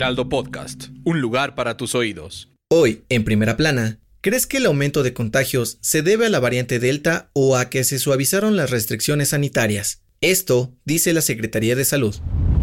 Heraldo Podcast, un lugar para tus oídos. Hoy, en primera plana, ¿crees que el aumento de contagios se debe a la variante Delta o a que se suavizaron las restricciones sanitarias? Esto dice la Secretaría de Salud.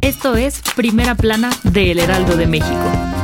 Esto es Primera Plana de El Heraldo de México.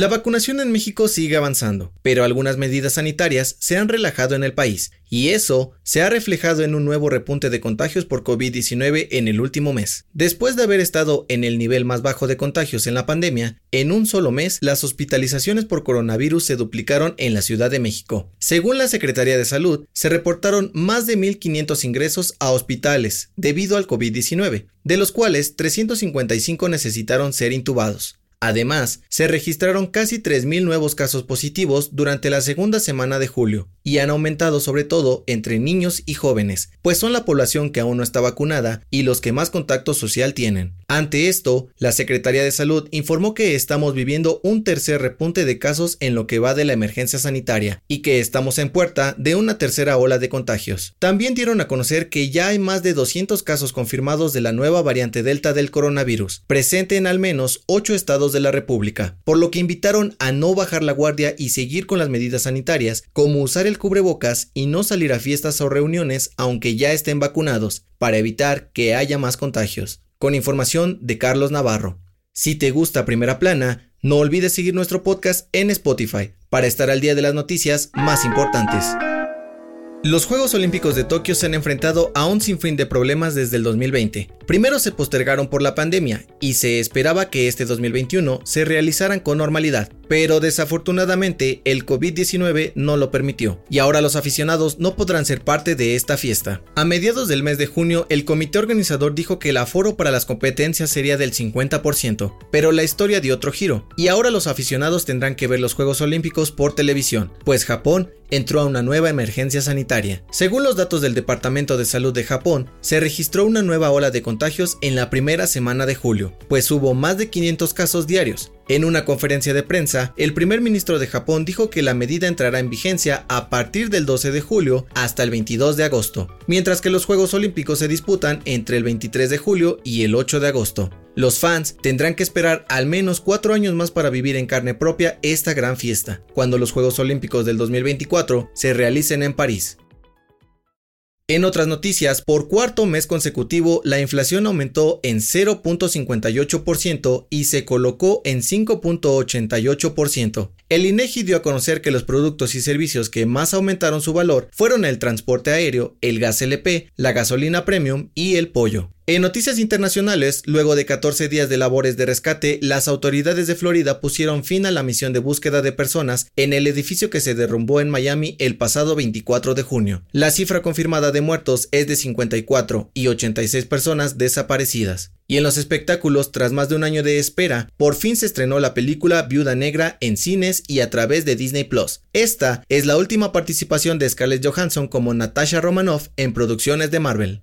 La vacunación en México sigue avanzando, pero algunas medidas sanitarias se han relajado en el país, y eso se ha reflejado en un nuevo repunte de contagios por COVID-19 en el último mes. Después de haber estado en el nivel más bajo de contagios en la pandemia, en un solo mes las hospitalizaciones por coronavirus se duplicaron en la Ciudad de México. Según la Secretaría de Salud, se reportaron más de 1.500 ingresos a hospitales debido al COVID-19, de los cuales 355 necesitaron ser intubados. Además, se registraron casi 3.000 nuevos casos positivos durante la segunda semana de julio, y han aumentado sobre todo entre niños y jóvenes, pues son la población que aún no está vacunada y los que más contacto social tienen. Ante esto, la Secretaría de Salud informó que estamos viviendo un tercer repunte de casos en lo que va de la emergencia sanitaria y que estamos en puerta de una tercera ola de contagios. También dieron a conocer que ya hay más de 200 casos confirmados de la nueva variante Delta del coronavirus, presente en al menos 8 estados de la República, por lo que invitaron a no bajar la guardia y seguir con las medidas sanitarias, como usar el cubrebocas y no salir a fiestas o reuniones aunque ya estén vacunados, para evitar que haya más contagios. Con información de Carlos Navarro. Si te gusta Primera Plana, no olvides seguir nuestro podcast en Spotify para estar al día de las noticias más importantes. Los Juegos Olímpicos de Tokio se han enfrentado a un sinfín de problemas desde el 2020. Primero se postergaron por la pandemia y se esperaba que este 2021 se realizaran con normalidad, pero desafortunadamente el COVID-19 no lo permitió y ahora los aficionados no podrán ser parte de esta fiesta. A mediados del mes de junio, el comité organizador dijo que el aforo para las competencias sería del 50%, pero la historia dio otro giro y ahora los aficionados tendrán que ver los Juegos Olímpicos por televisión, pues Japón entró a una nueva emergencia sanitaria. Según los datos del Departamento de Salud de Japón, se registró una nueva ola de contagios en la primera semana de julio, pues hubo más de 500 casos diarios. En una conferencia de prensa, el primer ministro de Japón dijo que la medida entrará en vigencia a partir del 12 de julio hasta el 22 de agosto, mientras que los Juegos Olímpicos se disputan entre el 23 de julio y el 8 de agosto. Los fans tendrán que esperar al menos cuatro años más para vivir en carne propia esta gran fiesta, cuando los Juegos Olímpicos del 2024 se realicen en París. En otras noticias, por cuarto mes consecutivo, la inflación aumentó en 0.58% y se colocó en 5.88%. El INEGI dio a conocer que los productos y servicios que más aumentaron su valor fueron el transporte aéreo, el gas LP, la gasolina premium y el pollo. En noticias internacionales, luego de 14 días de labores de rescate, las autoridades de Florida pusieron fin a la misión de búsqueda de personas en el edificio que se derrumbó en Miami el pasado 24 de junio. La cifra confirmada de muertos es de 54 y 86 personas desaparecidas. Y en los espectáculos, tras más de un año de espera, por fin se estrenó la película Viuda Negra en cines y a través de Disney Plus. Esta es la última participación de Scarlett Johansson como Natasha Romanoff en producciones de Marvel.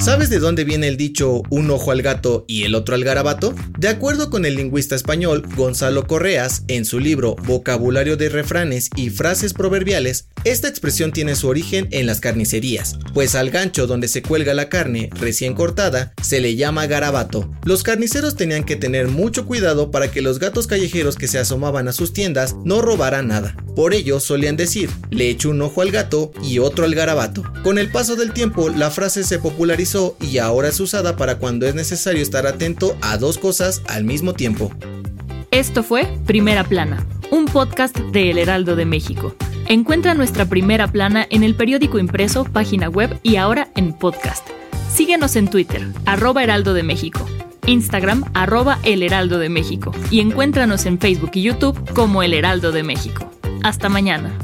¿Sabes de dónde viene el dicho un ojo al gato y el otro al garabato? De acuerdo con el lingüista español Gonzalo Correas, en su libro Vocabulario de refranes y frases proverbiales, esta expresión tiene su origen en las carnicerías, pues al gancho donde se cuelga la carne recién cortada se le llama garabato. Los carniceros tenían que tener mucho cuidado para que los gatos callejeros que se asomaban a sus tiendas no robaran nada. Por ello solían decir, le echo un ojo al gato y otro al garabato. Con el paso del tiempo la frase se popularizó y ahora es usada para cuando es necesario estar atento a dos cosas al mismo tiempo. Esto fue Primera Plana, un podcast de El Heraldo de México. Encuentra nuestra Primera Plana en el periódico impreso, página web y ahora en podcast. Síguenos en Twitter, arroba Heraldo de México, Instagram, arroba El Heraldo de México y encuéntranos en Facebook y YouTube como El Heraldo de México. Hasta mañana.